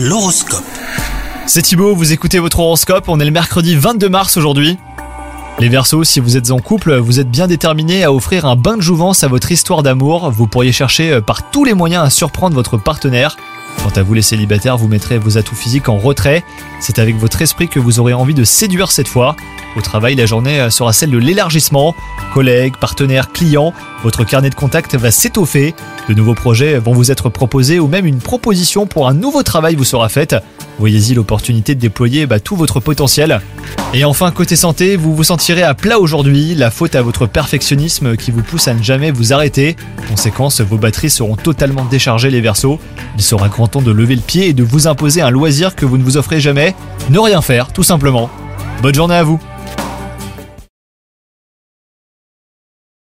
L'horoscope. C'est Thibaut, vous écoutez votre horoscope, on est le mercredi 22 mars aujourd'hui. Les Verseaux, si vous êtes en couple, vous êtes bien déterminés à offrir un bain de jouvence à votre histoire d'amour. Vous pourriez chercher euh, par tous les moyens à surprendre votre partenaire. Quant à vous les célibataires, vous mettrez vos atouts physiques en retrait. C'est avec votre esprit que vous aurez envie de séduire cette fois. Au travail, la journée euh, sera celle de l'élargissement. Collègues, partenaires, clients, votre carnet de contact va s'étoffer. De nouveaux projets vont vous être proposés ou même une proposition pour un nouveau travail vous sera faite. Voyez-y l'opportunité de déployer bah, tout votre potentiel. Et enfin, côté santé, vous vous sentirez à plat aujourd'hui, la faute à votre perfectionnisme qui vous pousse à ne jamais vous arrêter. Conséquence, vos batteries seront totalement déchargées les versos. Il sera grand de lever le pied et de vous imposer un loisir que vous ne vous offrez jamais. Ne rien faire, tout simplement. Bonne journée à vous